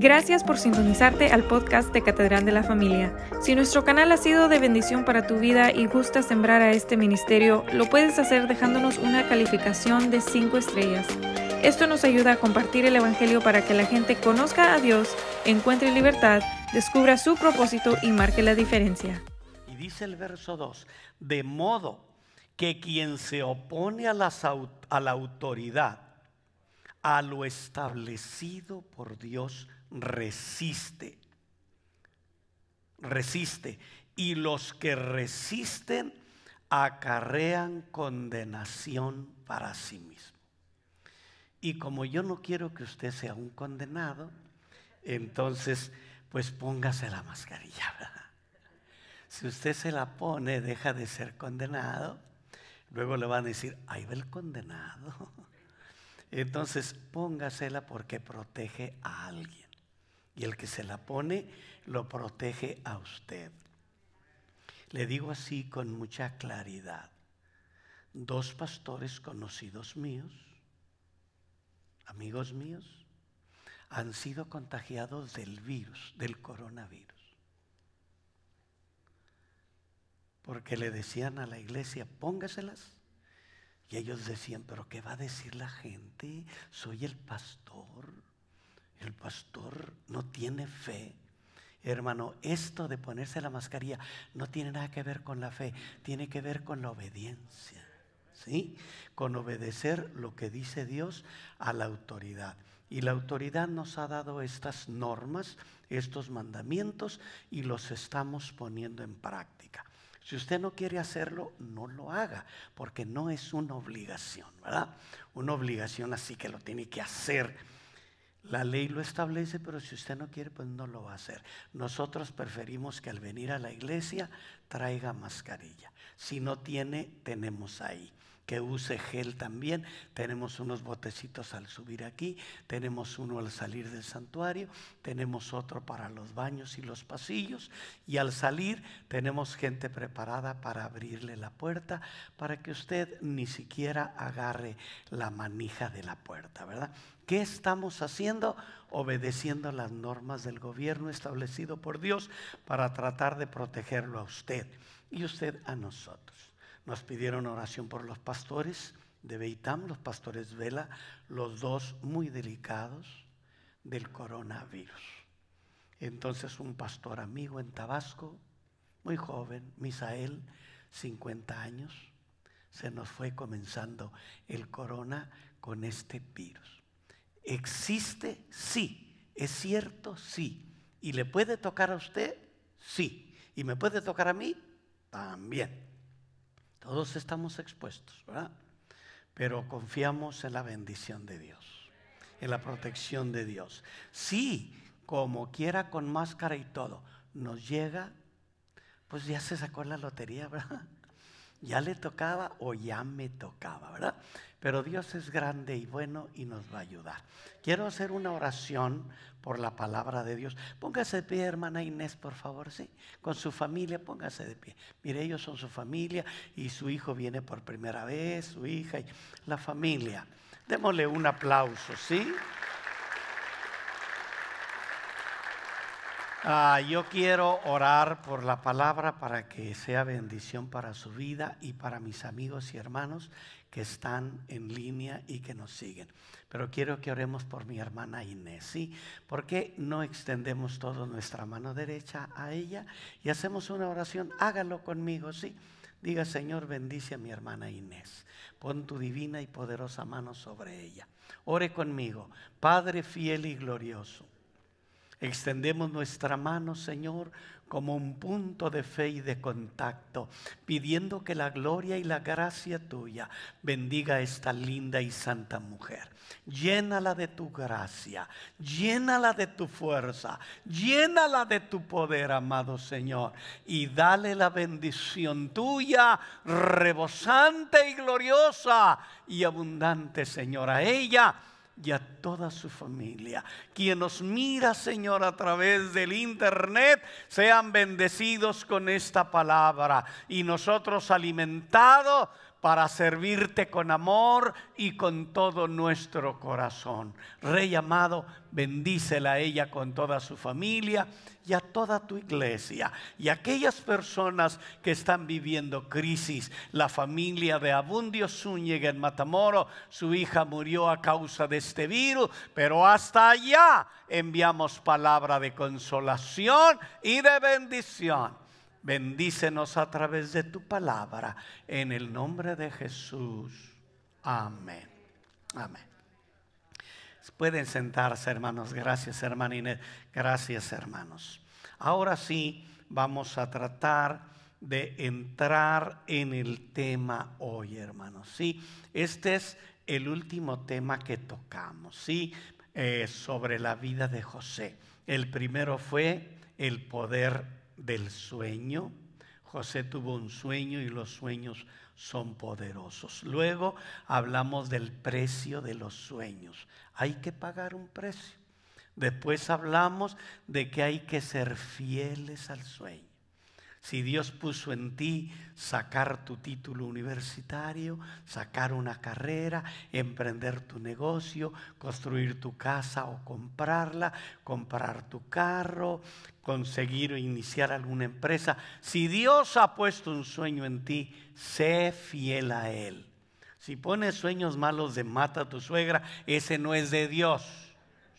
Gracias por sintonizarte al podcast de Catedral de la Familia. Si nuestro canal ha sido de bendición para tu vida y gusta sembrar a este ministerio, lo puedes hacer dejándonos una calificación de 5 estrellas. Esto nos ayuda a compartir el Evangelio para que la gente conozca a Dios, encuentre libertad, descubra su propósito y marque la diferencia. Y dice el verso 2, de modo que quien se opone a, a la autoridad, a lo establecido por Dios, resiste. Resiste. Y los que resisten acarrean condenación para sí mismos. Y como yo no quiero que usted sea un condenado, entonces pues póngase la mascarilla. Si usted se la pone, deja de ser condenado. Luego le van a decir, ahí va el condenado. Entonces póngasela porque protege a alguien. Y el que se la pone lo protege a usted. Le digo así con mucha claridad. Dos pastores conocidos míos, amigos míos, han sido contagiados del virus, del coronavirus. Porque le decían a la iglesia, póngaselas. Y ellos decían, pero ¿qué va a decir la gente? Soy el pastor. El pastor no tiene fe. Hermano, esto de ponerse la mascarilla no tiene nada que ver con la fe, tiene que ver con la obediencia. ¿Sí? Con obedecer lo que dice Dios a la autoridad. Y la autoridad nos ha dado estas normas, estos mandamientos y los estamos poniendo en práctica. Si usted no quiere hacerlo, no lo haga, porque no es una obligación, ¿verdad? Una obligación así que lo tiene que hacer la ley lo establece, pero si usted no quiere, pues no lo va a hacer. Nosotros preferimos que al venir a la iglesia traiga mascarilla. Si no tiene, tenemos ahí que use gel también. Tenemos unos botecitos al subir aquí, tenemos uno al salir del santuario, tenemos otro para los baños y los pasillos y al salir tenemos gente preparada para abrirle la puerta para que usted ni siquiera agarre la manija de la puerta, ¿verdad? ¿Qué estamos haciendo? Obedeciendo las normas del gobierno establecido por Dios para tratar de protegerlo a usted y usted a nosotros. Nos pidieron oración por los pastores de Beitam, los pastores Vela, los dos muy delicados del coronavirus. Entonces un pastor amigo en Tabasco, muy joven, Misael, 50 años, se nos fue comenzando el corona con este virus. ¿Existe? Sí. ¿Es cierto? Sí. ¿Y le puede tocar a usted? Sí. ¿Y me puede tocar a mí? También. Todos estamos expuestos, ¿verdad? Pero confiamos en la bendición de Dios, en la protección de Dios. Sí, como quiera con máscara y todo, nos llega, pues ya se sacó la lotería, ¿verdad? Ya le tocaba o ya me tocaba, ¿verdad? Pero Dios es grande y bueno y nos va a ayudar. Quiero hacer una oración por la palabra de Dios. Póngase de pie, hermana Inés, por favor, sí. Con su familia, póngase de pie. Mire, ellos son su familia y su hijo viene por primera vez, su hija y la familia. Démosle un aplauso, ¿sí? Ah, yo quiero orar por la palabra para que sea bendición para su vida y para mis amigos y hermanos que están en línea y que nos siguen. Pero quiero que oremos por mi hermana Inés, ¿sí? ¿Por qué no extendemos toda nuestra mano derecha a ella y hacemos una oración? Hágalo conmigo, ¿sí? Diga, Señor, bendice a mi hermana Inés. Pon tu divina y poderosa mano sobre ella. Ore conmigo, Padre fiel y glorioso. Extendemos nuestra mano, Señor, como un punto de fe y de contacto, pidiendo que la gloria y la gracia tuya bendiga a esta linda y santa mujer. Llénala de tu gracia, llénala de tu fuerza, llénala de tu poder, amado Señor, y dale la bendición tuya, rebosante y gloriosa y abundante, Señor, a ella y a toda su familia. Quien nos mira, Señor, a través del internet, sean bendecidos con esta palabra y nosotros alimentados para servirte con amor y con todo nuestro corazón. Rey amado, bendícela a ella con toda su familia y a toda tu iglesia. Y aquellas personas que están viviendo crisis, la familia de Abundio Zúñiga en Matamoro, su hija murió a causa de este virus, pero hasta allá enviamos palabra de consolación y de bendición Bendícenos a través de tu palabra. En el nombre de Jesús. Amén. Amén. Pueden sentarse, hermanos. Gracias, hermana Inés. Gracias, hermanos. Ahora sí, vamos a tratar de entrar en el tema hoy, hermanos. Sí, este es el último tema que tocamos, sí, eh, sobre la vida de José. El primero fue el poder del sueño. José tuvo un sueño y los sueños son poderosos. Luego hablamos del precio de los sueños. Hay que pagar un precio. Después hablamos de que hay que ser fieles al sueño. Si Dios puso en ti sacar tu título universitario, sacar una carrera, emprender tu negocio, construir tu casa o comprarla, comprar tu carro, conseguir o iniciar alguna empresa, si Dios ha puesto un sueño en ti, sé fiel a Él. Si pones sueños malos de mata a tu suegra, ese no es de Dios.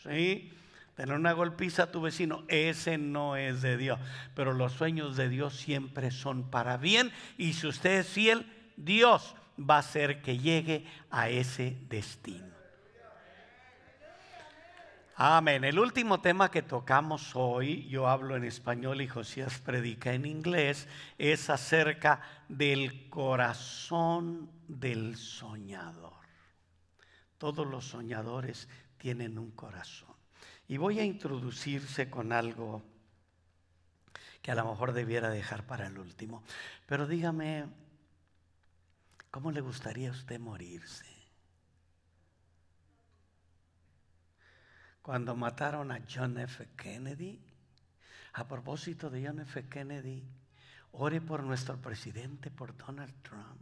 ¿Sí? Tener una golpiza a tu vecino, ese no es de Dios. Pero los sueños de Dios siempre son para bien. Y si usted es fiel, Dios va a hacer que llegue a ese destino. Amén. El último tema que tocamos hoy, yo hablo en español y Josías predica en inglés, es acerca del corazón del soñador. Todos los soñadores tienen un corazón. Y voy a introducirse con algo que a lo mejor debiera dejar para el último. Pero dígame, ¿cómo le gustaría a usted morirse? Cuando mataron a John F. Kennedy, a propósito de John F. Kennedy, ore por nuestro presidente, por Donald Trump.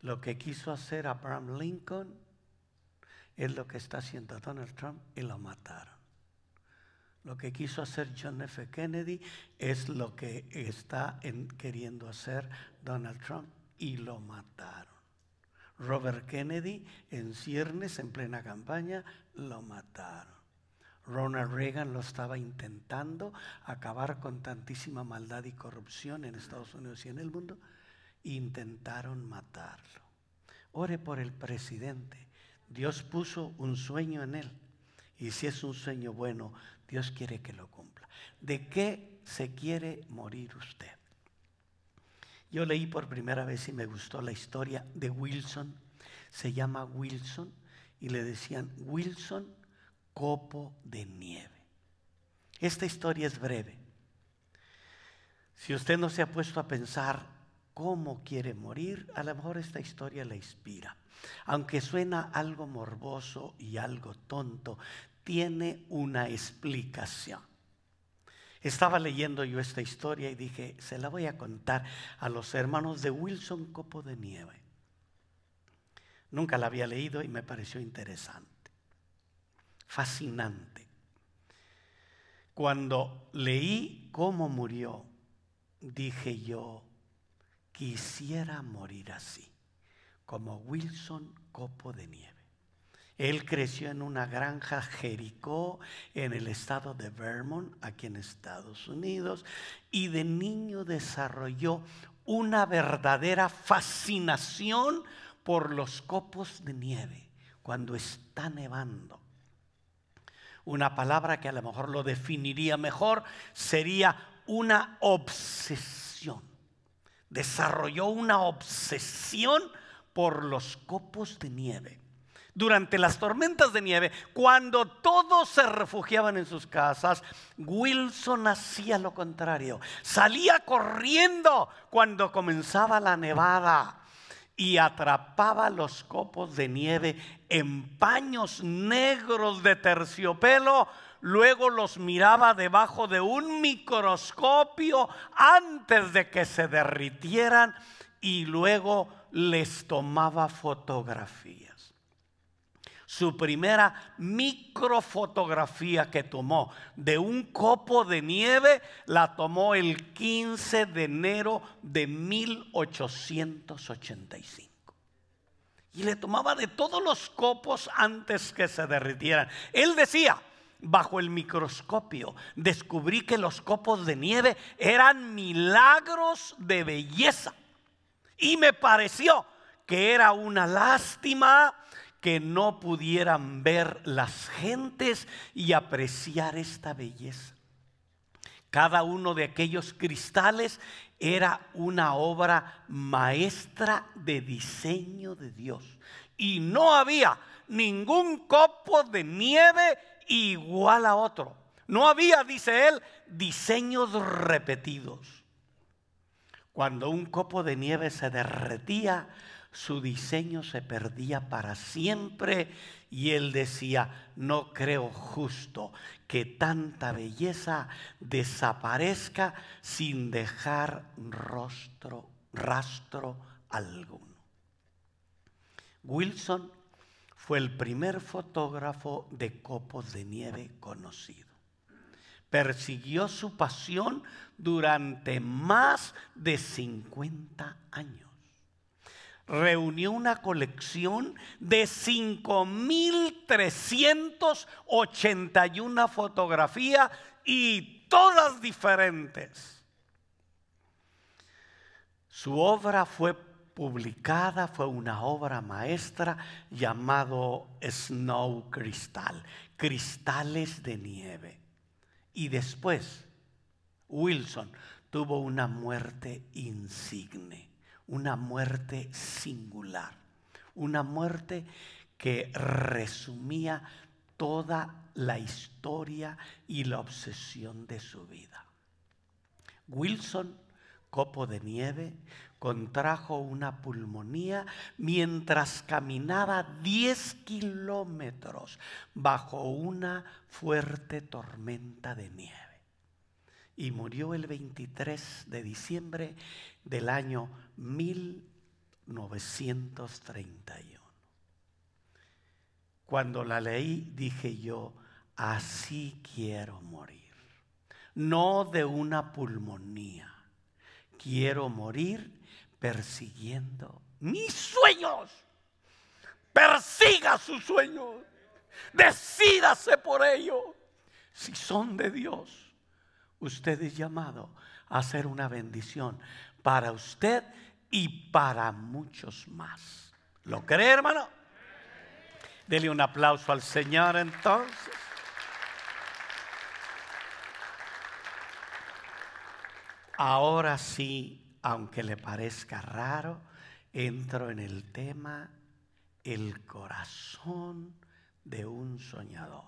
Lo que quiso hacer Abraham Lincoln es lo que está haciendo Donald Trump y lo mataron. Lo que quiso hacer John F. Kennedy es lo que está queriendo hacer Donald Trump y lo mataron. Robert Kennedy en ciernes, en plena campaña, lo mataron. Ronald Reagan lo estaba intentando acabar con tantísima maldad y corrupción en Estados Unidos y en el mundo. Intentaron matarlo. Ore por el presidente Dios puso un sueño en él. Y si es un sueño bueno, Dios quiere que lo cumpla. ¿De qué se quiere morir usted? Yo leí por primera vez y me gustó la historia de Wilson. Se llama Wilson y le decían Wilson copo de nieve. Esta historia es breve. Si usted no se ha puesto a pensar cómo quiere morir, a lo mejor esta historia le inspira. Aunque suena algo morboso y algo tonto, tiene una explicación. Estaba leyendo yo esta historia y dije, se la voy a contar a los hermanos de Wilson Copo de Nieve. Nunca la había leído y me pareció interesante, fascinante. Cuando leí cómo murió, dije yo, quisiera morir así como Wilson Copo de Nieve. Él creció en una granja Jericó en el estado de Vermont, aquí en Estados Unidos, y de niño desarrolló una verdadera fascinación por los copos de nieve cuando está nevando. Una palabra que a lo mejor lo definiría mejor sería una obsesión. Desarrolló una obsesión por los copos de nieve. Durante las tormentas de nieve, cuando todos se refugiaban en sus casas, Wilson hacía lo contrario. Salía corriendo cuando comenzaba la nevada y atrapaba los copos de nieve en paños negros de terciopelo. Luego los miraba debajo de un microscopio antes de que se derritieran y luego les tomaba fotografías. Su primera microfotografía que tomó de un copo de nieve la tomó el 15 de enero de 1885 y le tomaba de todos los copos antes que se derritieran. Él decía, bajo el microscopio, descubrí que los copos de nieve eran milagros de belleza. Y me pareció que era una lástima que no pudieran ver las gentes y apreciar esta belleza. Cada uno de aquellos cristales era una obra maestra de diseño de Dios. Y no había ningún copo de nieve igual a otro. No había, dice él, diseños repetidos. Cuando un copo de nieve se derretía, su diseño se perdía para siempre y él decía, no creo justo que tanta belleza desaparezca sin dejar rostro, rastro alguno. Wilson fue el primer fotógrafo de copos de nieve conocido. Persiguió su pasión durante más de 50 años reunió una colección de 5.381 fotografías y todas diferentes. Su obra fue publicada, fue una obra maestra llamado Snow Crystal, cristales de nieve. Y después, Wilson tuvo una muerte insigne una muerte singular, una muerte que resumía toda la historia y la obsesión de su vida. Wilson, copo de nieve, contrajo una pulmonía mientras caminaba 10 kilómetros bajo una fuerte tormenta de nieve. Y murió el 23 de diciembre del año 1931. Cuando la leí dije yo, así quiero morir. No de una pulmonía. Quiero morir persiguiendo mis sueños. Persiga sus sueños. Decídase por ello. Si son de Dios, usted es llamado a ser una bendición para usted y para muchos más. ¿Lo cree, hermano? Dele un aplauso al Señor entonces. Ahora sí, aunque le parezca raro, entro en el tema el corazón de un soñador.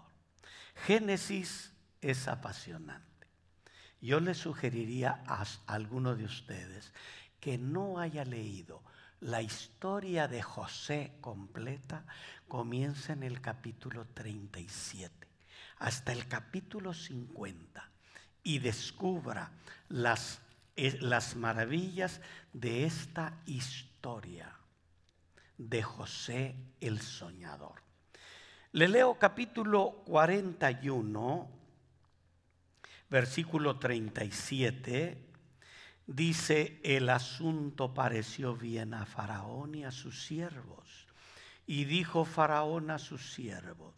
Génesis es apasionante. Yo le sugeriría a alguno de ustedes que no haya leído la historia de José completa, comienza en el capítulo 37 hasta el capítulo 50 y descubra las, las maravillas de esta historia de José el soñador. Le leo capítulo 41 versículo 37, dice, el asunto pareció bien a Faraón y a sus siervos. Y dijo Faraón a sus siervos,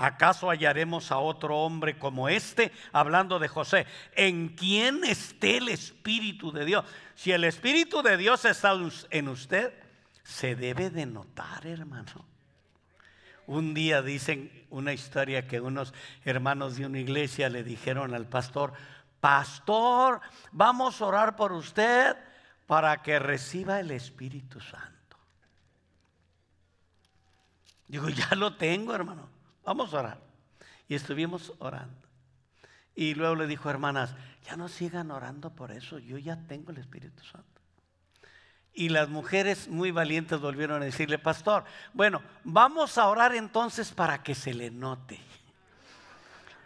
¿acaso hallaremos a otro hombre como este? Hablando de José, ¿en quién esté el Espíritu de Dios? Si el Espíritu de Dios está en usted, se debe de notar, hermano. Un día dicen una historia que unos hermanos de una iglesia le dijeron al pastor, pastor, vamos a orar por usted para que reciba el Espíritu Santo. Digo, ya lo tengo, hermano, vamos a orar. Y estuvimos orando. Y luego le dijo, hermanas, ya no sigan orando por eso, yo ya tengo el Espíritu Santo. Y las mujeres muy valientes volvieron a decirle, pastor, bueno, vamos a orar entonces para que se le note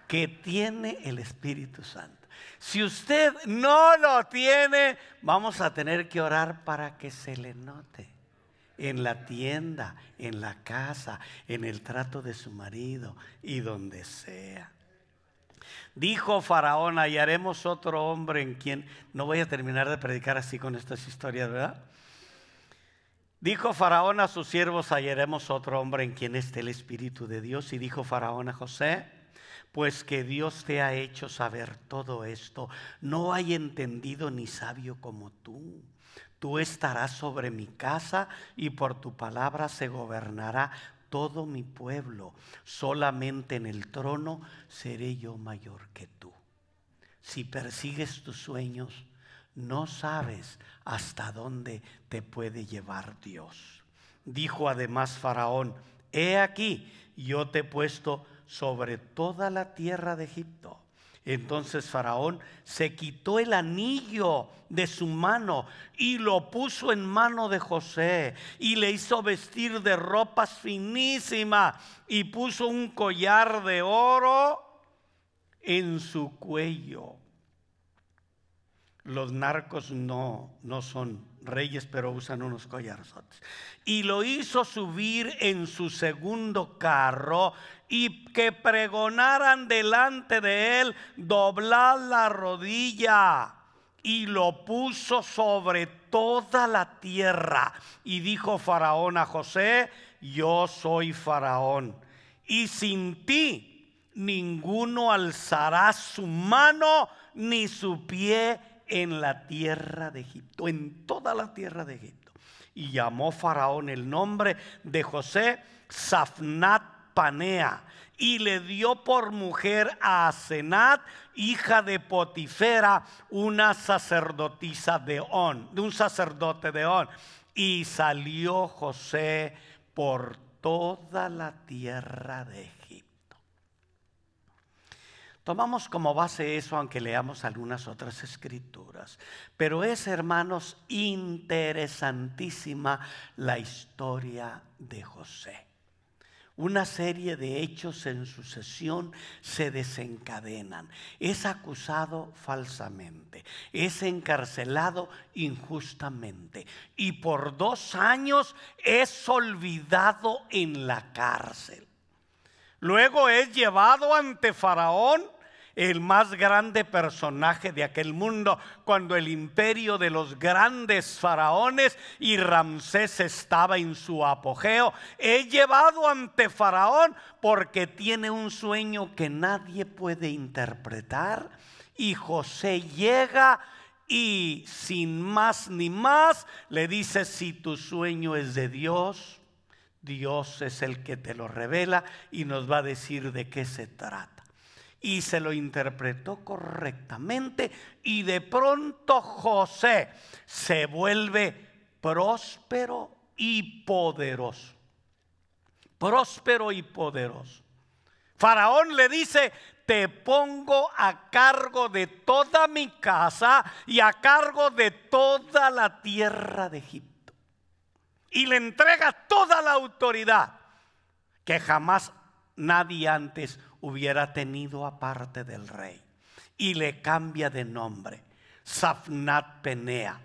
que tiene el Espíritu Santo. Si usted no lo tiene, vamos a tener que orar para que se le note. En la tienda, en la casa, en el trato de su marido y donde sea. Dijo Faraón, hallaremos otro hombre en quien... No voy a terminar de predicar así con estas historias, ¿verdad? Dijo Faraón a sus siervos, hallaremos otro hombre en quien esté el Espíritu de Dios. Y dijo Faraón a José, pues que Dios te ha hecho saber todo esto. No hay entendido ni sabio como tú. Tú estarás sobre mi casa y por tu palabra se gobernará todo mi pueblo, solamente en el trono seré yo mayor que tú. Si persigues tus sueños, no sabes hasta dónde te puede llevar Dios. Dijo además Faraón, he aquí, yo te he puesto sobre toda la tierra de Egipto entonces Faraón se quitó el anillo de su mano y lo puso en mano de José y le hizo vestir de ropas finísimas y puso un collar de oro en su cuello. Los narcos no, no son reyes, pero usan unos collares. Y lo hizo subir en su segundo carro y que pregonaran delante de él, doblar la rodilla. Y lo puso sobre toda la tierra. Y dijo Faraón a José, yo soy Faraón. Y sin ti ninguno alzará su mano ni su pie en la tierra de Egipto, en toda la tierra de Egipto. Y llamó Faraón el nombre de José Safnat Panea y le dio por mujer a Asenat, hija de Potifera, una sacerdotisa de On, de un sacerdote de On. Y salió José por toda la tierra de Tomamos como base eso, aunque leamos algunas otras escrituras. Pero es, hermanos, interesantísima la historia de José. Una serie de hechos en sucesión se desencadenan. Es acusado falsamente, es encarcelado injustamente y por dos años es olvidado en la cárcel. Luego es llevado ante Faraón el más grande personaje de aquel mundo, cuando el imperio de los grandes faraones y Ramsés estaba en su apogeo. He llevado ante Faraón porque tiene un sueño que nadie puede interpretar y José llega y sin más ni más le dice, si tu sueño es de Dios, Dios es el que te lo revela y nos va a decir de qué se trata y se lo interpretó correctamente y de pronto José se vuelve próspero y poderoso. Próspero y poderoso. Faraón le dice, te pongo a cargo de toda mi casa y a cargo de toda la tierra de Egipto. Y le entrega toda la autoridad que jamás nadie antes hubiera tenido aparte del rey. Y le cambia de nombre, Safnat Penea.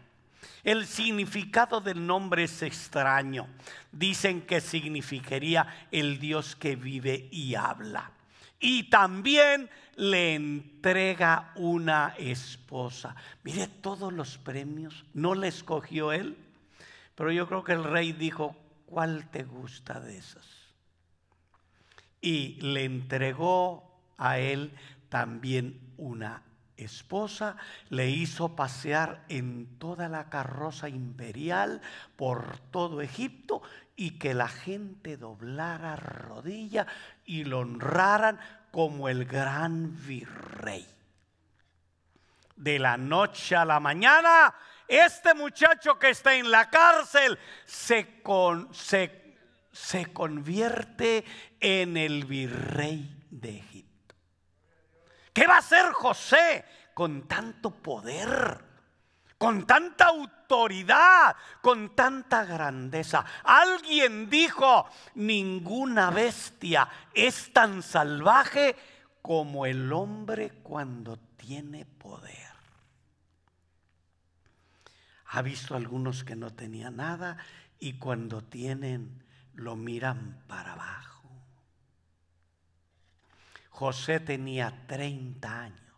El significado del nombre es extraño. Dicen que significaría el Dios que vive y habla. Y también le entrega una esposa. Mire todos los premios. No le escogió él. Pero yo creo que el rey dijo, ¿cuál te gusta de esas? Y le entregó a él también una esposa, le hizo pasear en toda la carroza imperial por todo Egipto y que la gente doblara rodilla y lo honraran como el gran virrey. De la noche a la mañana, este muchacho que está en la cárcel se, con, se se convierte en el virrey de Egipto. ¿Qué va a hacer José con tanto poder? Con tanta autoridad, con tanta grandeza. Alguien dijo, ninguna bestia es tan salvaje como el hombre cuando tiene poder. Ha visto algunos que no tenían nada y cuando tienen lo miran para abajo. José tenía 30 años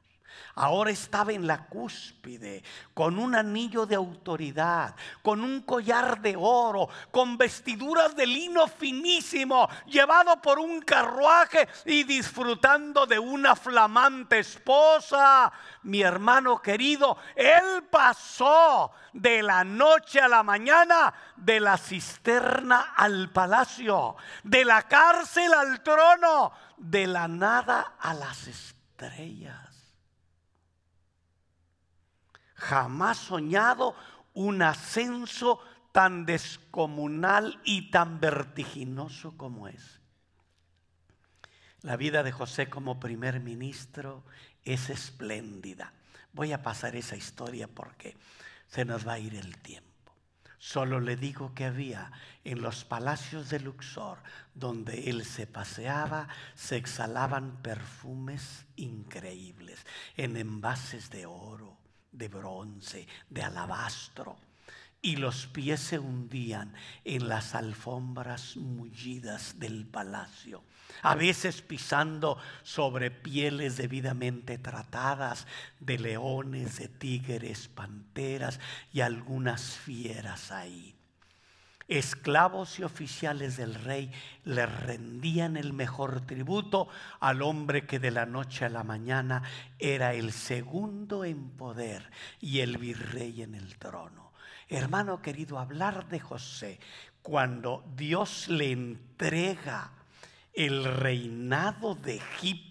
Ahora estaba en la cúspide, con un anillo de autoridad, con un collar de oro, con vestiduras de lino finísimo, llevado por un carruaje y disfrutando de una flamante esposa. Mi hermano querido, él pasó de la noche a la mañana, de la cisterna al palacio, de la cárcel al trono, de la nada a las estrellas jamás soñado un ascenso tan descomunal y tan vertiginoso como es. La vida de José como primer ministro es espléndida. Voy a pasar esa historia porque se nos va a ir el tiempo. Solo le digo que había en los palacios de Luxor, donde él se paseaba, se exhalaban perfumes increíbles en envases de oro, de bronce, de alabastro, y los pies se hundían en las alfombras mullidas del palacio, a veces pisando sobre pieles debidamente tratadas de leones, de tigres, panteras y algunas fieras ahí. Esclavos y oficiales del rey le rendían el mejor tributo al hombre que de la noche a la mañana era el segundo en poder y el virrey en el trono. Hermano querido, hablar de José cuando Dios le entrega el reinado de Egipto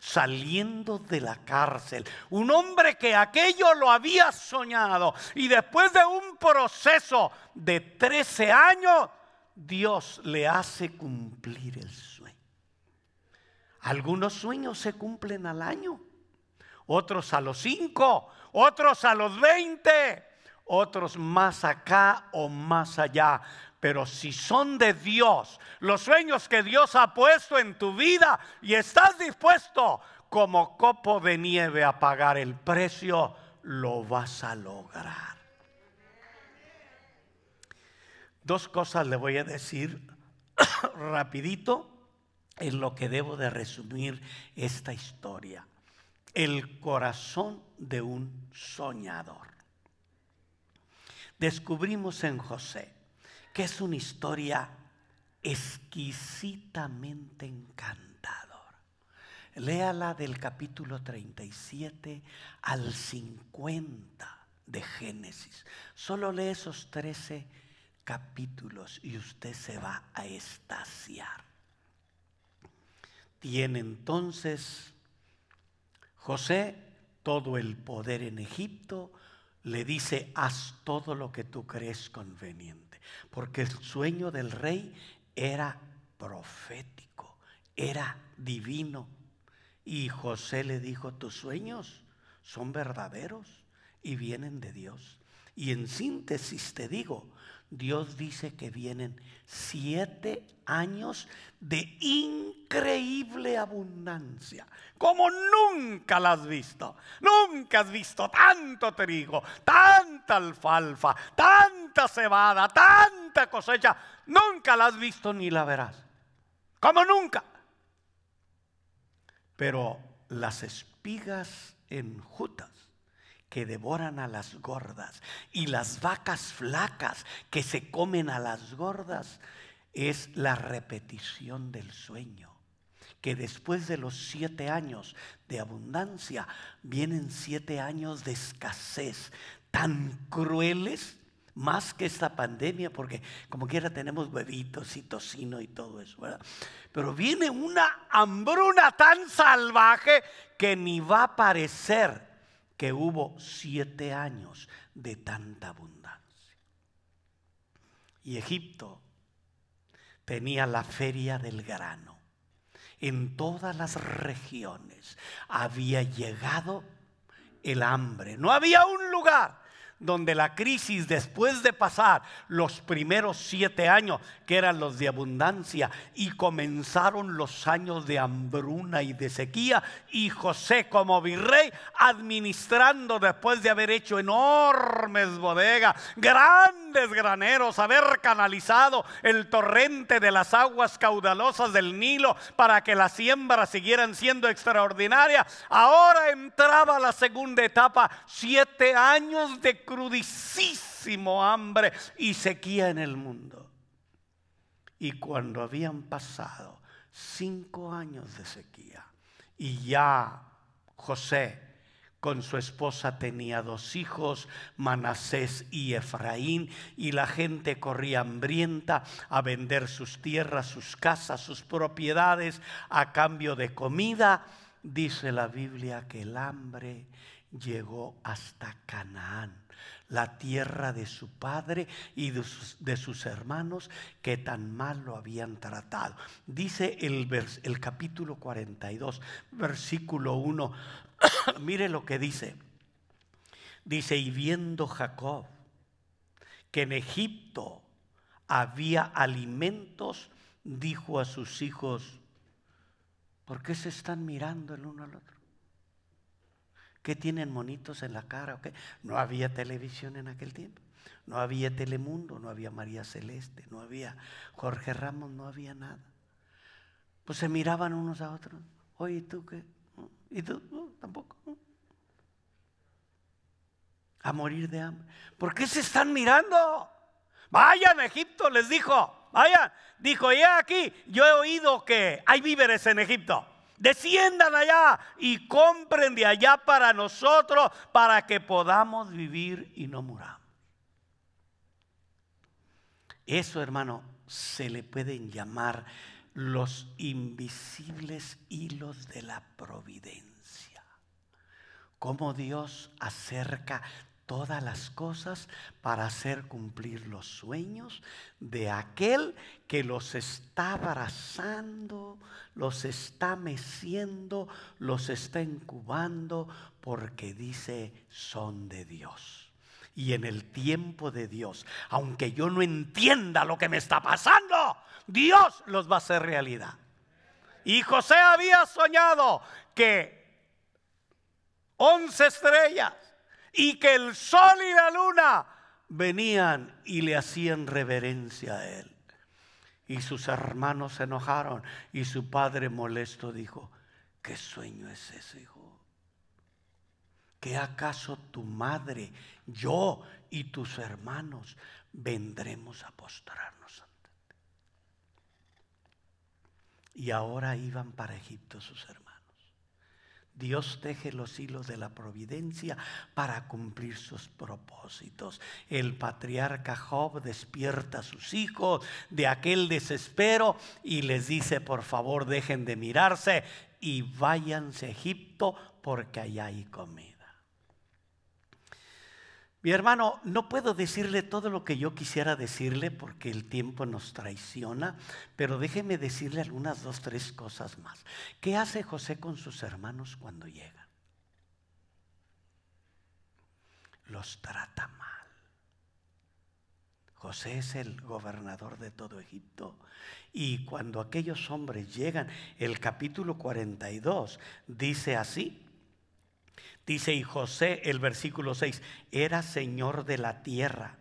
saliendo de la cárcel. Un hombre que aquello lo había soñado y después de un proceso de 13 años, Dios le hace cumplir el sueño. Algunos sueños se cumplen al año, otros a los 5, otros a los 20, otros más acá o más allá. Pero si son de Dios, los sueños que Dios ha puesto en tu vida y estás dispuesto como copo de nieve a pagar el precio, lo vas a lograr. Dos cosas le voy a decir rapidito en lo que debo de resumir esta historia. El corazón de un soñador. Descubrimos en José que es una historia exquisitamente encantadora. Léala del capítulo 37 al 50 de Génesis. Solo lee esos 13 capítulos y usted se va a estasiar. Tiene entonces José todo el poder en Egipto, le dice, haz todo lo que tú crees conveniente porque el sueño del rey era profético, era divino. Y José le dijo, tus sueños son verdaderos y vienen de Dios. Y en síntesis te digo, Dios dice que vienen siete años de increíble abundancia, como nunca la has visto. Nunca has visto tanto trigo, tanta alfalfa, tanta cebada, tanta cosecha. Nunca la has visto ni la verás. Como nunca. Pero las espigas enjutas que devoran a las gordas y las vacas flacas que se comen a las gordas es la repetición del sueño. Que después de los siete años de abundancia vienen siete años de escasez tan crueles, más que esta pandemia, porque como quiera tenemos huevitos y tocino y todo eso, ¿verdad? Pero viene una hambruna tan salvaje que ni va a parecer que hubo siete años de tanta abundancia. Y Egipto tenía la feria del grano. En todas las regiones había llegado el hambre. No había un lugar donde la crisis después de pasar los primeros siete años, que eran los de abundancia, y comenzaron los años de hambruna y de sequía, y José como virrey administrando después de haber hecho enormes bodegas, grandes graneros, haber canalizado el torrente de las aguas caudalosas del Nilo para que las siembras siguieran siendo extraordinarias, ahora entraba la segunda etapa, siete años de crudicísimo hambre y sequía en el mundo. Y cuando habían pasado cinco años de sequía y ya José con su esposa tenía dos hijos, Manasés y Efraín, y la gente corría hambrienta a vender sus tierras, sus casas, sus propiedades a cambio de comida. Dice la Biblia que el hambre llegó hasta Canaán la tierra de su padre y de sus, hermanos que tan mal lo habían tratado. Dice el, el capítulo 42, versículo 1, mire lo que dice. Dice, y viendo Jacob que en Egipto había alimentos, dijo a sus hijos, ¿por qué se están mirando el uno al otro? ¿Qué tienen monitos en la cara? No había televisión en aquel tiempo. No había Telemundo, no había María Celeste, no había Jorge Ramos, no había nada. Pues se miraban unos a otros. Oye, ¿tú qué? ¿Y tú? tampoco. A morir de hambre. ¿Por qué se están mirando? Vayan a Egipto, les dijo. Vayan. Dijo, ya aquí, yo he oído que hay víveres en Egipto. Desciendan allá y compren de allá para nosotros para que podamos vivir y no muramos. Eso, hermano, se le pueden llamar los invisibles hilos de la providencia. Cómo Dios acerca todas las cosas para hacer cumplir los sueños de aquel que los está abrazando, los está meciendo, los está incubando, porque dice son de Dios. Y en el tiempo de Dios, aunque yo no entienda lo que me está pasando, Dios los va a hacer realidad. Y José había soñado que once estrellas y que el sol y la luna venían y le hacían reverencia a él. Y sus hermanos se enojaron y su padre molesto dijo, ¿qué sueño es ese, hijo? ¿Que acaso tu madre, yo y tus hermanos vendremos a postrarnos ante ti? Y ahora iban para Egipto sus hermanos. Dios teje los hilos de la providencia para cumplir sus propósitos. El patriarca Job despierta a sus hijos de aquel desespero y les dice, por favor, dejen de mirarse y váyanse a Egipto porque allá hay comida. Mi hermano, no puedo decirle todo lo que yo quisiera decirle porque el tiempo nos traiciona, pero déjeme decirle algunas dos, tres cosas más. ¿Qué hace José con sus hermanos cuando llegan? Los trata mal. José es el gobernador de todo Egipto. Y cuando aquellos hombres llegan, el capítulo 42 dice así, Dice, y José, el versículo 6, era señor de la tierra,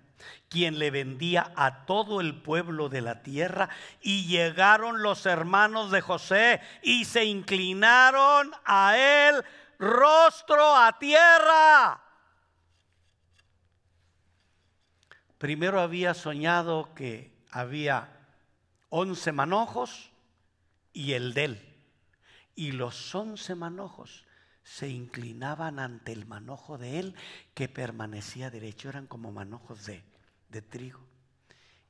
quien le vendía a todo el pueblo de la tierra, y llegaron los hermanos de José y se inclinaron a él rostro a tierra. Primero había soñado que había once manojos y el de él. Y los once manojos se inclinaban ante el manojo de él que permanecía derecho, eran como manojos de, trigo.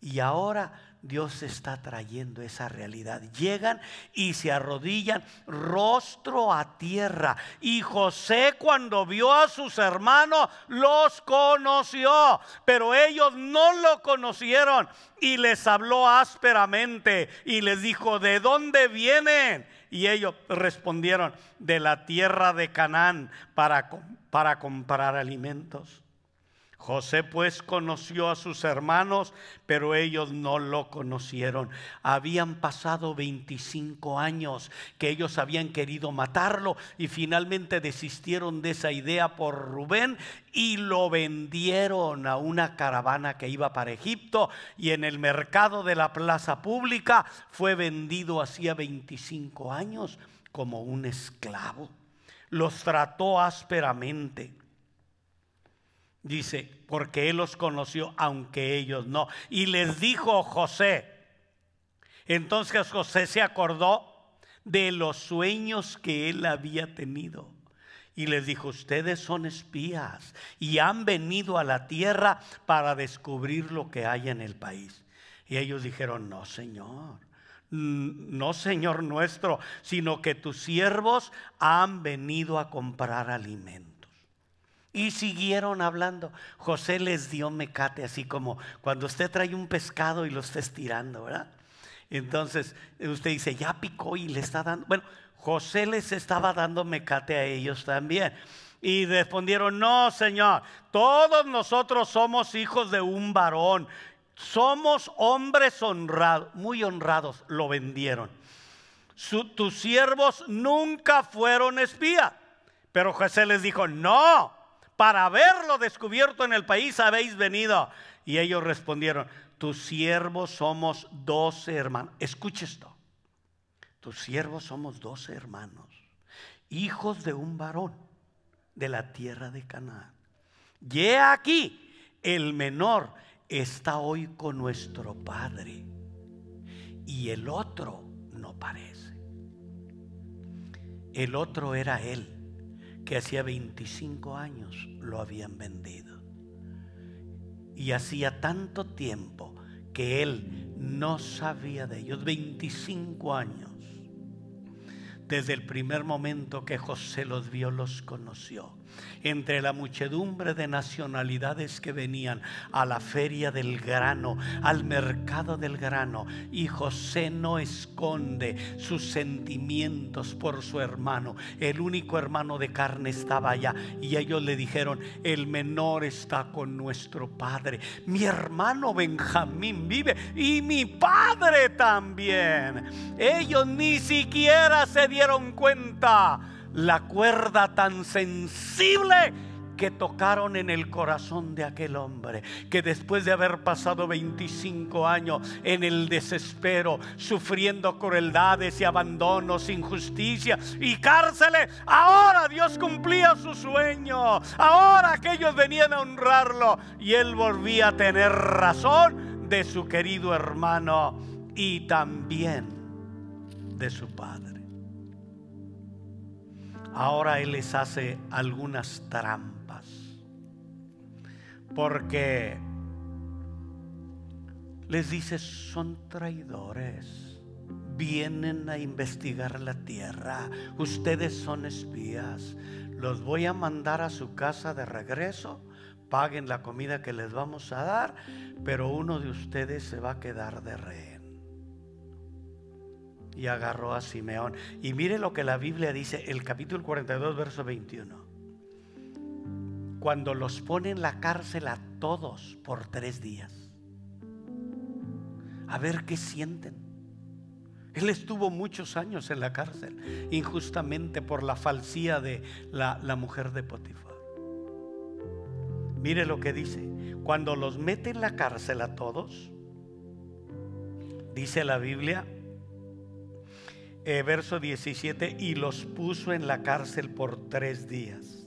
Y ahora Dios está trayendo esa realidad. Llegan y se arrodillan rostro a tierra. Y José cuando vio a sus hermanos los conoció, pero ellos no lo conocieron y les habló ásperamente y les dijo, ¿de dónde vienen? Y ellos respondieron, de la tierra de Canaán para, para comprar alimentos. José pues conoció a sus hermanos, pero ellos no lo conocieron. Habían pasado 25 años que ellos habían querido matarlo y finalmente desistieron de esa idea por Rubén y lo vendieron a una caravana que iba para Egipto y en el mercado de la plaza pública fue vendido hacía 25 años como un esclavo. Los trató ásperamente Dice, porque él los conoció aunque ellos no. Y les dijo José. Entonces José se acordó de los sueños que él había tenido. Y les dijo, ustedes son espías y han venido a la tierra para descubrir lo que hay en el país. Y ellos dijeron, no, Señor, no, Señor nuestro, sino que tus siervos han venido a comprar alimento. Y siguieron hablando. José les dio mecate, así como cuando usted trae un pescado y lo está estirando, ¿verdad? Entonces usted dice, ya picó y le está dando. Bueno, José les estaba dando mecate a ellos también. Y respondieron, no, Señor, todos nosotros somos hijos de un varón. Somos hombres honrados, muy honrados, lo vendieron. tus siervos nunca fueron espías. Pero José les dijo, no, para haberlo descubierto en el país habéis venido. Y ellos respondieron, tus siervos somos doce hermanos. Escucha esto. Tus siervos somos doce hermanos, hijos de un varón de la tierra de Canaán. Y aquí, el menor está hoy con nuestro padre y el otro no parece. El otro era él que hacía 25 años lo habían vendido. Y hacía tanto tiempo que él no sabía de ellos, 25 años. Desde el primer momento que José los vio, los conoció entre la muchedumbre de nacionalidades que venían a la feria del grano, al mercado del grano. Y José no esconde sus sentimientos por su hermano. El único hermano de carne estaba allá y ellos le dijeron, el menor está con nuestro padre. Mi hermano Benjamín vive y mi padre también. Ellos ni siquiera se dieron cuenta la cuerda tan sensible que tocaron en el corazón de aquel hombre, que después de haber pasado 25 años en el desespero, sufriendo crueldades y abandonos, injusticia y cárceles, ahora Dios cumplía su sueño, ahora que ellos venían a honrarlo y él volvía a tener razón de su querido hermano y también de su padre. Ahora Él les hace algunas trampas. Porque les dice, son traidores. Vienen a investigar la tierra. Ustedes son espías. Los voy a mandar a su casa de regreso. Paguen la comida que les vamos a dar. Pero uno de ustedes se va a quedar de rey y agarró a Simeón. Y mire lo que la Biblia dice, el capítulo 42, verso 21. Cuando los pone en la cárcel a todos por tres días. A ver qué sienten. Él estuvo muchos años en la cárcel, injustamente por la falsía de la, la mujer de Potifar. Mire lo que dice. Cuando los mete en la cárcel a todos, dice la Biblia, eh, verso 17, y los puso en la cárcel por tres días.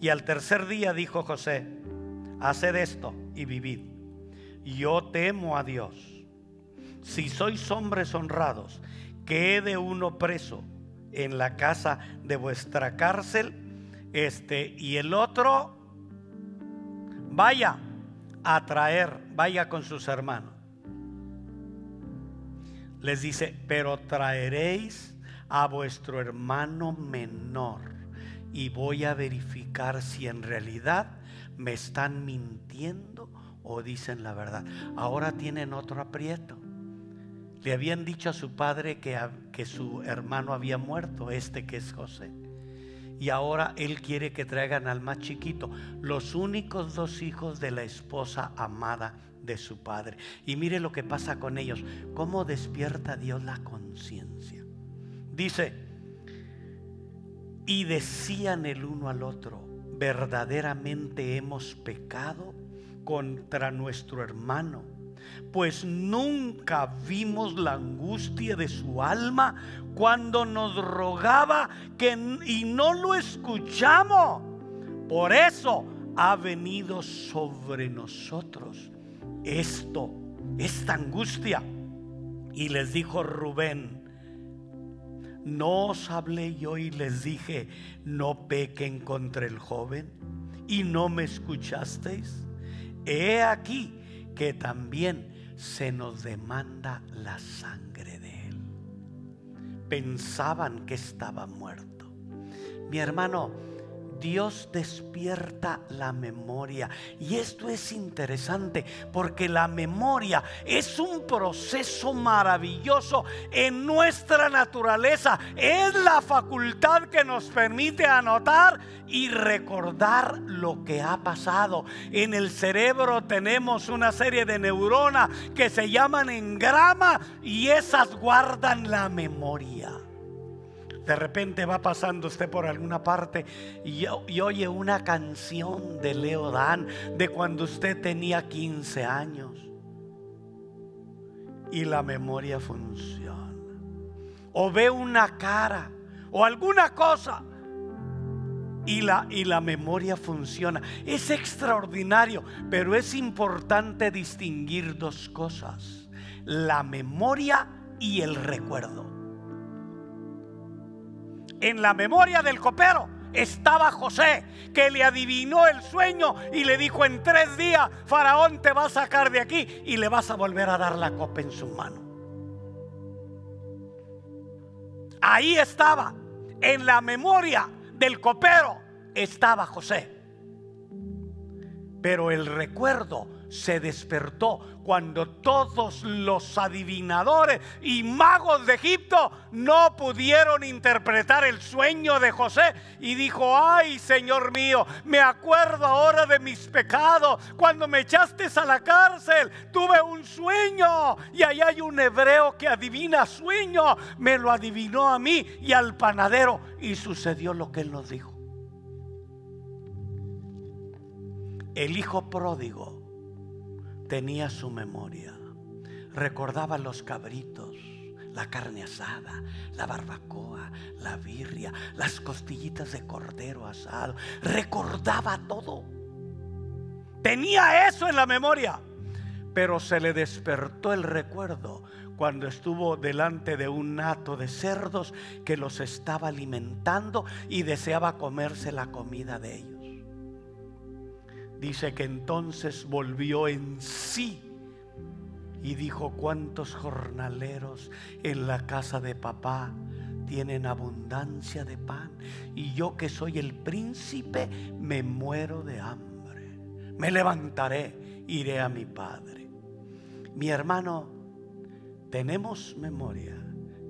Y al tercer día dijo José, haced esto y vivid. Yo temo a Dios. Si sois hombres honrados, quede uno preso en la casa de vuestra cárcel, este y el otro vaya a traer, vaya con sus hermanos les dice, pero traeréis a vuestro hermano menor y voy a verificar si en realidad me están mintiendo o dicen la verdad. Ahora tienen otro aprieto. Le habían dicho a su padre que, que su hermano había muerto, este que es José. y ahora él quiere que traigan al más chiquito, los únicos dos hijos de la esposa amada de su padre. Y mire lo que pasa con ellos, cómo despierta Dios la conciencia. Dice, y decían el uno al otro, verdaderamente hemos pecado contra nuestro hermano, pues nunca vimos la angustia de su alma cuando nos rogaba que y no lo escuchamos. Por eso ha venido sobre nosotros esto, esta angustia. Y les dijo Rubén, no os hablé yo y les dije, no pequen contra el joven y no me escuchasteis. He aquí que también se nos demanda la sangre de él. Pensaban que estaba muerto. Mi hermano, Dios despierta la memoria. Y esto es interesante porque la memoria es un proceso maravilloso en nuestra naturaleza. Es la facultad que nos permite anotar y recordar lo que ha pasado. En el cerebro tenemos una serie de neuronas que se llaman engrama y esas guardan la memoria. De repente va pasando usted por alguna parte y, oye una canción de Leo Dan de cuando usted tenía 15 años. Y la memoria funciona. O ve una cara o alguna cosa y la, y la, memoria funciona. Es extraordinario, pero es importante distinguir dos cosas, la memoria y el recuerdo en la memoria del copero estaba José, que le adivinó el sueño y le dijo, en tres días Faraón te va a sacar de aquí y le vas a volver a dar la copa en su mano. Ahí estaba, en la memoria del copero estaba José. Pero el recuerdo se despertó cuando todos los adivinadores y magos de Egipto no pudieron interpretar el sueño de José y dijo, ay Señor mío, me acuerdo ahora de mis pecados, cuando me echaste a la cárcel, tuve un sueño y ahí hay un hebreo que adivina sueño, me lo adivinó a mí y al panadero y sucedió lo que él nos dijo. El hijo pródigo tenía su memoria. Recordaba los cabritos, la carne asada, la barbacoa, la birria, las costillitas de cordero asado. Recordaba todo. Tenía eso en la memoria. Pero se le despertó el recuerdo cuando estuvo delante de un nato de cerdos que los estaba alimentando y deseaba comerse la comida de ellos. Dice que entonces volvió en sí y dijo, ¿cuántos jornaleros en la casa de papá tienen abundancia de pan? Y yo que soy el príncipe me muero de hambre. Me levantaré, iré a mi padre. Mi hermano, tenemos memoria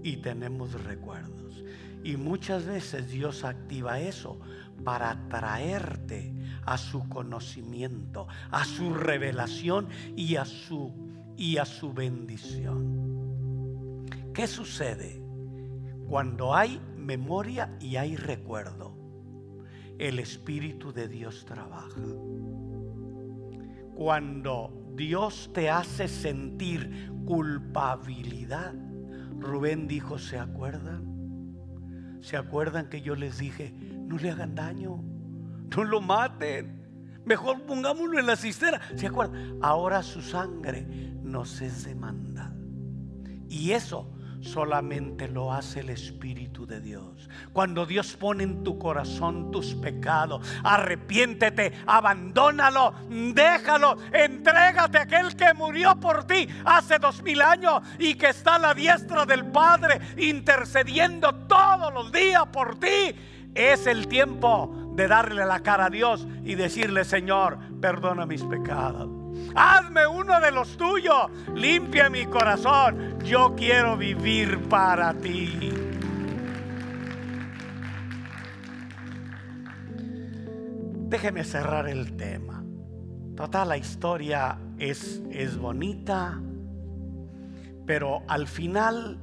y tenemos recuerdos. Y muchas veces Dios activa eso para traerte a su conocimiento, a su revelación y a su, y a su bendición. ¿Qué sucede cuando hay memoria y hay recuerdo? El Espíritu de Dios trabaja. Cuando Dios te hace sentir culpabilidad, Rubén dijo, ¿se acuerdan? ¿Se acuerdan que yo les dije, no le hagan daño? No lo maten. Mejor pongámoslo en la cisterna. ¿Se acuerdan? Ahora su sangre nos es demanda. Y eso solamente lo hace el Espíritu de Dios. Cuando Dios pone en tu corazón tus pecados, arrepiéntete, abandónalo, déjalo, entrégate a aquel que murió por ti hace dos mil años y que está a la diestra del Padre intercediendo todos los días por ti. Es el tiempo de darle la cara a Dios y decirle, Señor, perdona mis pecados. Hazme uno de los tuyos, limpia mi corazón. Yo quiero vivir para ti. déjeme cerrar el tema. Total, la historia es, es bonita, pero al final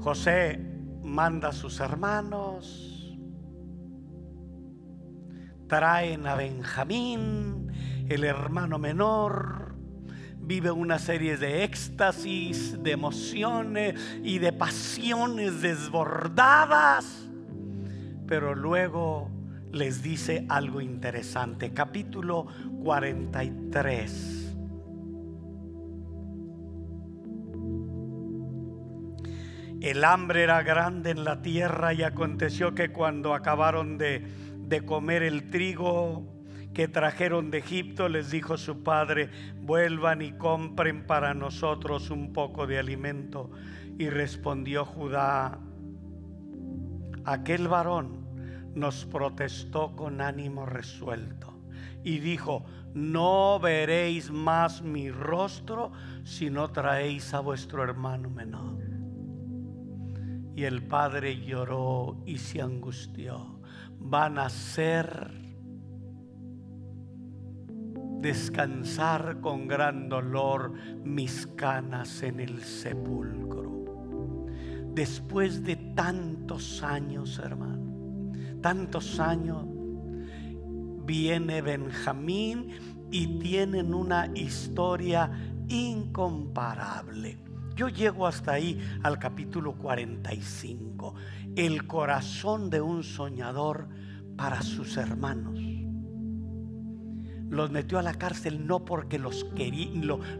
José manda a sus hermanos, traen a Benjamín, el hermano menor, vive una serie de éxtasis, de emociones y de pasiones desbordadas, pero luego les dice algo interesante. Capítulo 43. El hambre era grande en la tierra y aconteció que cuando acabaron de, de comer el trigo que trajeron de Egipto, les dijo su padre, vuelvan y compren para nosotros un poco de alimento. Y respondió Judá, aquel varón nos protestó con ánimo resuelto y dijo, no veréis más mi rostro si no traéis a vuestro hermano menor. Y el padre lloró y se angustió. Van a ser descansar con gran dolor mis canas en el sepulcro. Después de tantos años, hermano tantos años, viene Benjamín y tienen una historia incomparable. Yo llego hasta ahí al capítulo 45, el corazón de un soñador para sus hermanos los metió a la cárcel no porque los, quería,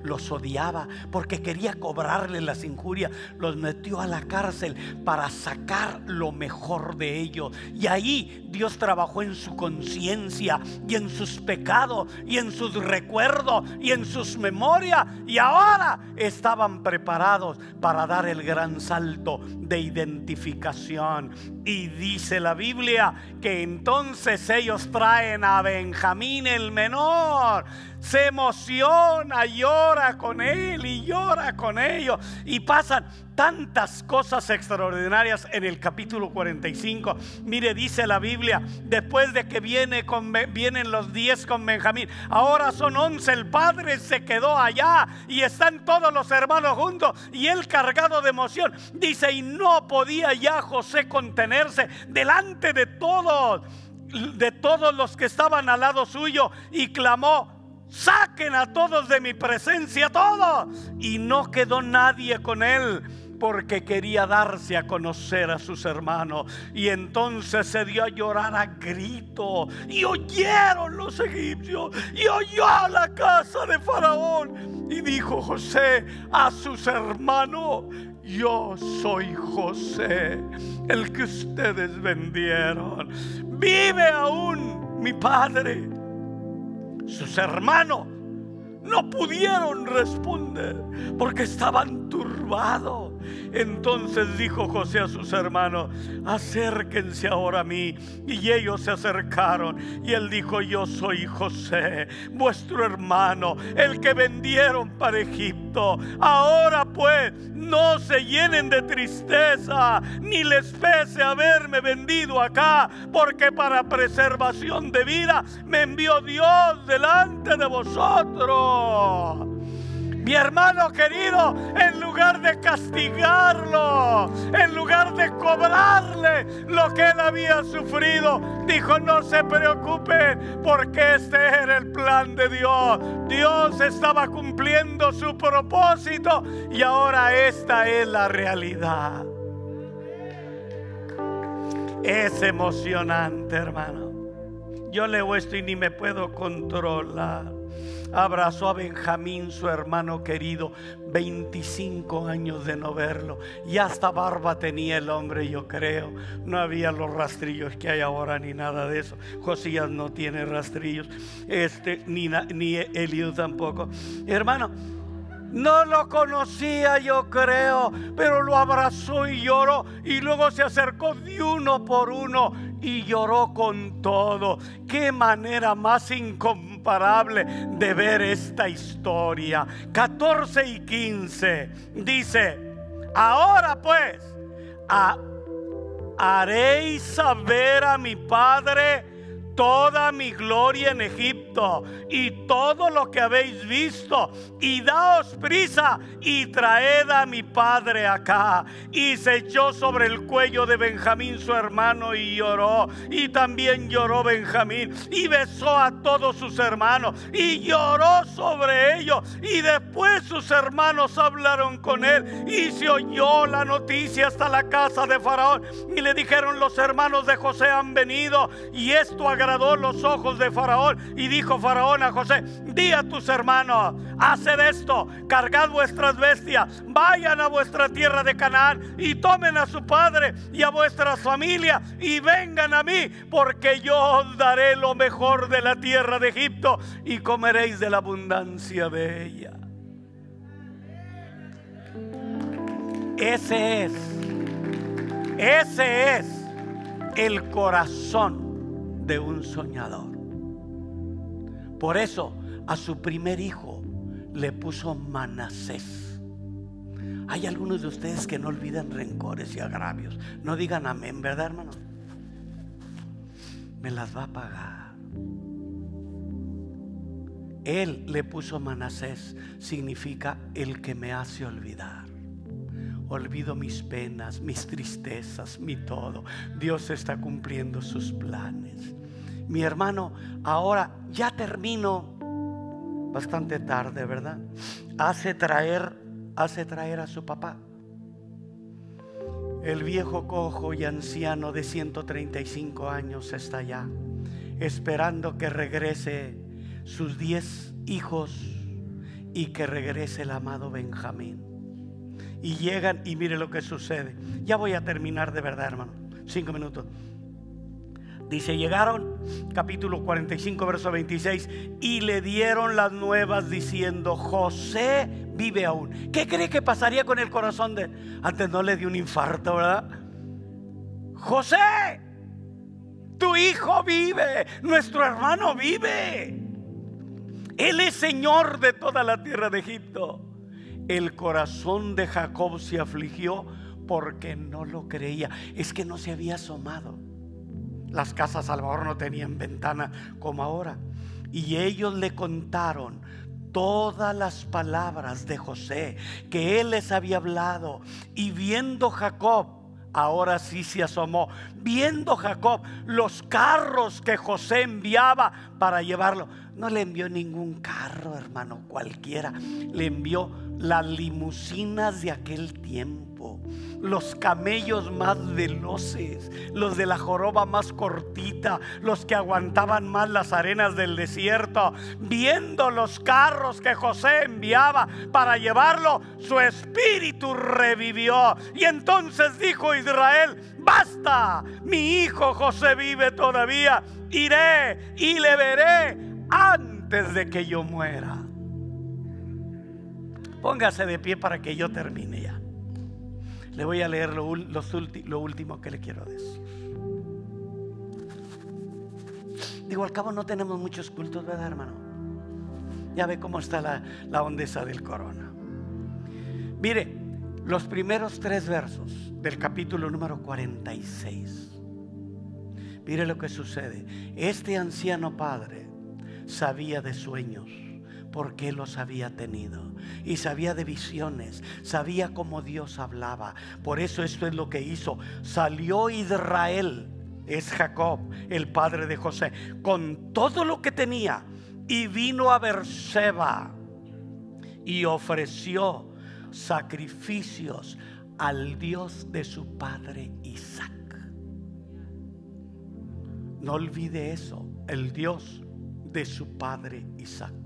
los odiaba, porque quería cobrarle las injurias. Los metió a la cárcel para sacar lo mejor de ellos. Y ahí Dios trabajó en su conciencia y en sus pecados y en sus recuerdos y en sus memorias. Y ahora estaban preparados para dar el gran salto de identificación. Y dice la Biblia que entonces ellos traen a Benjamín el menor se emociona, llora con él y llora con ellos. Y pasan tantas cosas extraordinarias en el capítulo 45. Mire, dice la Biblia, después de que viene con, vienen los 10 con Benjamín, ahora son 11, el padre se quedó allá y están todos los hermanos juntos y él cargado de emoción. Dice, y no podía ya José contenerse delante de todos de todos los que estaban al lado suyo y clamó, saquen a todos de mi presencia, todos. Y no quedó nadie con él porque quería darse a conocer a sus hermanos. Y entonces se dio a llorar a grito. Y oyeron los egipcios. Y oyó la casa de Faraón. Y dijo José a sus hermanos, yo soy José, el que ustedes vendieron. Vive aún mi padre. Sus hermanos no pudieron responder porque estaban turbados. Entonces dijo José a sus hermanos, acérquense ahora a mí. Y ellos se acercaron. Y él dijo, yo soy José, vuestro hermano, el que vendieron para Egipto. Ahora pues, no se llenen de tristeza, ni les pese haberme vendido acá, porque para preservación de vida me envió Dios delante de vosotros. Mi hermano querido, en lugar de castigarlo, en lugar de cobrarle lo que él había sufrido, dijo, no se preocupen porque este era el plan de Dios. Dios estaba cumpliendo su propósito y ahora esta es la realidad. Es emocionante, hermano. Yo leo esto y ni me puedo controlar abrazó a Benjamín, su hermano querido, 25 años de no verlo. Y hasta barba tenía el hombre, yo creo. No había los rastrillos que hay ahora ni nada de eso. Josías no tiene rastrillos, este, ni, ni Eliud tampoco. Hermano, no lo conocía, yo creo, pero lo abrazó y lloró. Y luego se acercó de uno por uno y lloró con todo. Qué manera más incomparable de ver esta historia. 14 y 15 dice, ahora pues, haréis saber a mi padre toda mi gloria en Egipto y todo lo que habéis visto, y daos prisa y traed a mi padre acá. Y se echó sobre el cuello de Benjamín su hermano y lloró, y también lloró Benjamín, y besó a todos sus hermanos, y lloró sobre ellos, y después sus hermanos hablaron con él, y se oyó la noticia hasta la casa de Faraón, y le dijeron los hermanos de José han venido, y esto agradó los ojos de Faraón. Y dijo Faraón a José, di a tus hermanos, haced esto, cargad vuestras bestias, vayan a vuestra tierra de Canaán y tomen a su padre y a vuestras familias y vengan a mí, porque yo os daré lo mejor de la tierra de Egipto y comeréis de la abundancia de ella. Ese es, ese es el corazón de un soñador. Por eso a su primer hijo le puso Manasés. Hay algunos de ustedes que no olvidan rencores y agravios. No digan amén, ¿verdad, hermano? Me las va a pagar. Él le puso Manasés, significa el que me hace olvidar. Olvido mis penas, mis tristezas, mi todo. Dios está cumpliendo sus planes mi hermano, ahora ya termino bastante tarde, ¿verdad? Hace traer, hace traer a su papá. El viejo cojo y anciano de 135 años está allá, esperando que regrese sus diez hijos y que regrese el amado Benjamín. Y llegan y mire lo que sucede. Ya voy a terminar de verdad, hermano. Cinco minutos. Dice, llegaron, capítulo 45, verso 26, y le dieron las nuevas diciendo, José vive aún. ¿Qué cree que pasaría con el corazón de... Antes no le dio un infarto, ¿verdad? José, tu hijo vive, nuestro hermano vive. Él es Señor de toda la tierra de Egipto. El corazón de Jacob se afligió porque no lo creía. Es que no se había asomado. Las casas al mejor no tenían ventana como ahora. Y ellos le contaron todas las palabras de José que él les había hablado. Y viendo Jacob, ahora sí se asomó, viendo Jacob los carros que José enviaba para llevarlo. No le envió ningún carro, hermano, cualquiera. Le envió las limusinas de aquel tiempo, los camellos más veloces, los de la joroba más cortita, los que aguantaban más las arenas del desierto, viendo los carros que José enviaba para llevarlo, su espíritu revivió. Y entonces dijo Israel, basta, mi hijo José vive todavía, iré y le veré antes de que yo muera. Póngase de pie para que yo termine ya. Le voy a leer lo, lo último que le quiero decir. Digo, al cabo no tenemos muchos cultos, ¿verdad, hermano? Ya ve cómo está la, la ondeza del corona. Mire, los primeros tres versos del capítulo número 46. Mire lo que sucede. Este anciano padre sabía de sueños porque los había tenido. Y sabía de visiones, sabía cómo Dios hablaba. Por eso esto es lo que hizo. Salió Israel, es Jacob, el padre de José, con todo lo que tenía. Y vino a Berseba y ofreció sacrificios al Dios de su padre Isaac. No olvide eso, el Dios de su padre Isaac.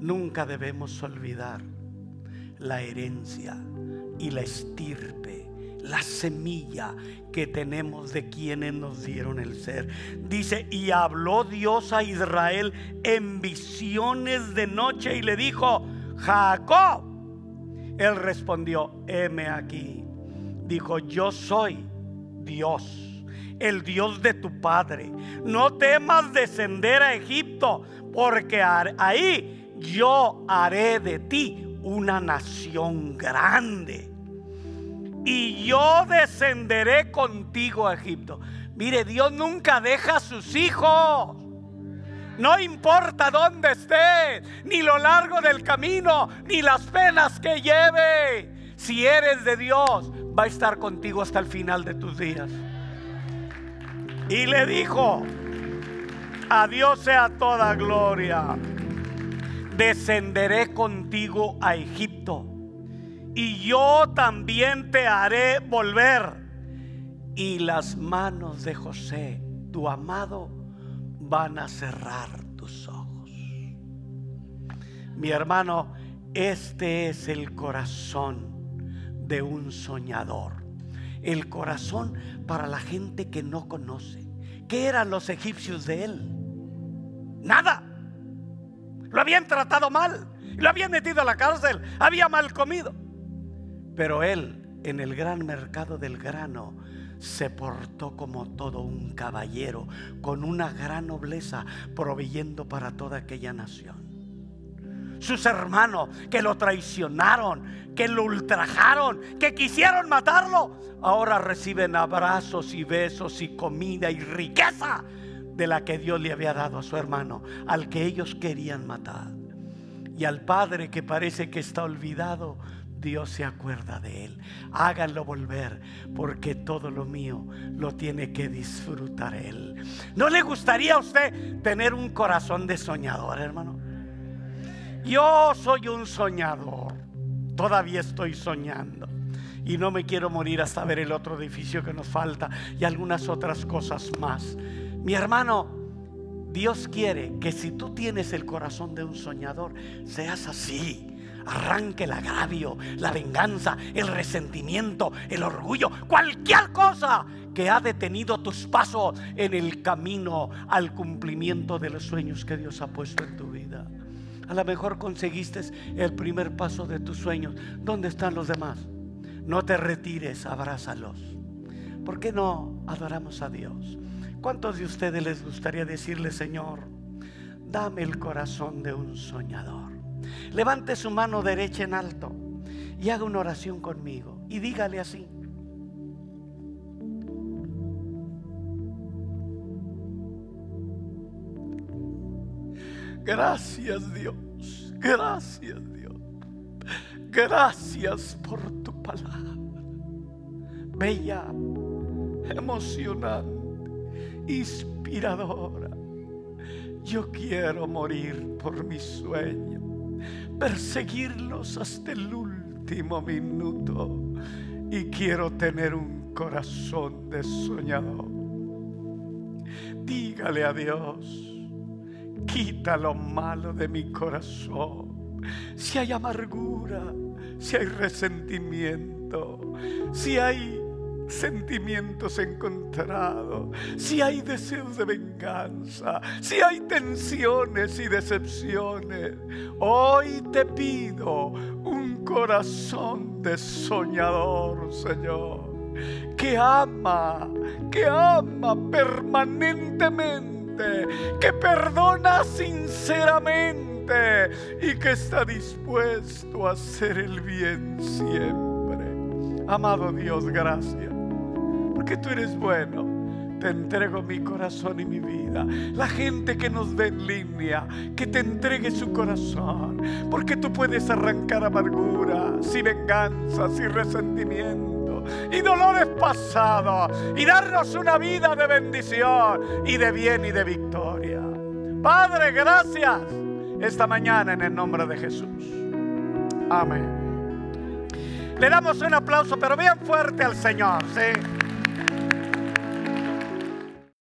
Nunca debemos olvidar la herencia y la estirpe, la semilla que tenemos de quienes nos dieron el ser. Dice, y habló Dios a Israel en visiones de noche y le dijo, Jacob. Él respondió, heme aquí. Dijo, yo soy Dios, el Dios de tu padre. No temas descender a Egipto, porque ahí yo haré de ti una nación grande. Y yo descenderé contigo a Egipto. Mire, Dios nunca deja a sus hijos. No importa dónde esté, ni lo largo del camino, ni las penas que lleve. Si eres de Dios, va a estar contigo hasta el final de tus días. Y le dijo, a Dios sea toda gloria. Descenderé contigo a Egipto y yo también te haré volver. Y las manos de José, tu amado, van a cerrar tus ojos. Mi hermano, este es el corazón de un soñador. El corazón para la gente que no conoce. ¿Qué eran los egipcios de él? Nada. Lo habían tratado mal. Lo habían metido a la cárcel. Había mal comido. Pero él, en el gran mercado del grano, se portó como todo un caballero, con una gran nobleza, proveyendo para toda aquella nación. Sus hermanos que lo traicionaron, que lo ultrajaron, que quisieron matarlo, ahora reciben abrazos y besos y comida y riqueza de la que Dios le había dado a su hermano, al que ellos querían matar. Y al padre que parece que está olvidado, Dios se acuerda de él. Háganlo volver, porque todo lo mío lo tiene que disfrutar él. ¿No le gustaría a usted tener un corazón de soñador, hermano? Yo soy un soñador. Todavía estoy soñando. Y no me quiero morir hasta ver el otro edificio que nos falta y algunas otras cosas más. Mi hermano, Dios quiere que si tú tienes el corazón de un soñador, seas así arranque el agravio, la venganza, el resentimiento, el orgullo, cualquier cosa que ha detenido tus pasos en el camino al cumplimiento de los sueños que Dios ha puesto en tu vida. A lo mejor conseguiste el primer paso de tus sueños. ¿Dónde están los demás? No te retires, abrázalos. ¿Por qué no adoramos a Dios? ¿Cuántos de ustedes les gustaría decirle, Señor, dame el corazón de un soñador? Levante su mano derecha en alto y haga una oración conmigo y dígale así. Gracias Dios, gracias Dios, gracias por tu palabra. Bella, emocionante, inspiradora. Yo quiero morir por mi sueño perseguirlos hasta el último minuto. Y quiero tener un corazón de soñador. Dígale a Dios, quita lo malo de mi corazón. Si hay amargura, si hay resentimiento, si hay sentimientos encontrados, si hay deseos de venganza, si hay tensiones y decepciones, hoy te pido un corazón de soñador, Señor, que ama, que ama permanentemente, que perdona sinceramente y que está dispuesto a hacer el bien siempre. Amado Dios, gracias porque tú eres bueno. Te entrego mi corazón y mi vida. La gente que nos ve en línea, que te entregue su corazón. Porque tú puedes arrancar amarguras y venganzas y resentimiento y dolores pasados y darnos una vida de bendición y de bien y de victoria. Padre, gracias esta mañana en el nombre de Jesús. Amén. Le damos un aplauso, pero bien fuerte al Señor, ¿sí?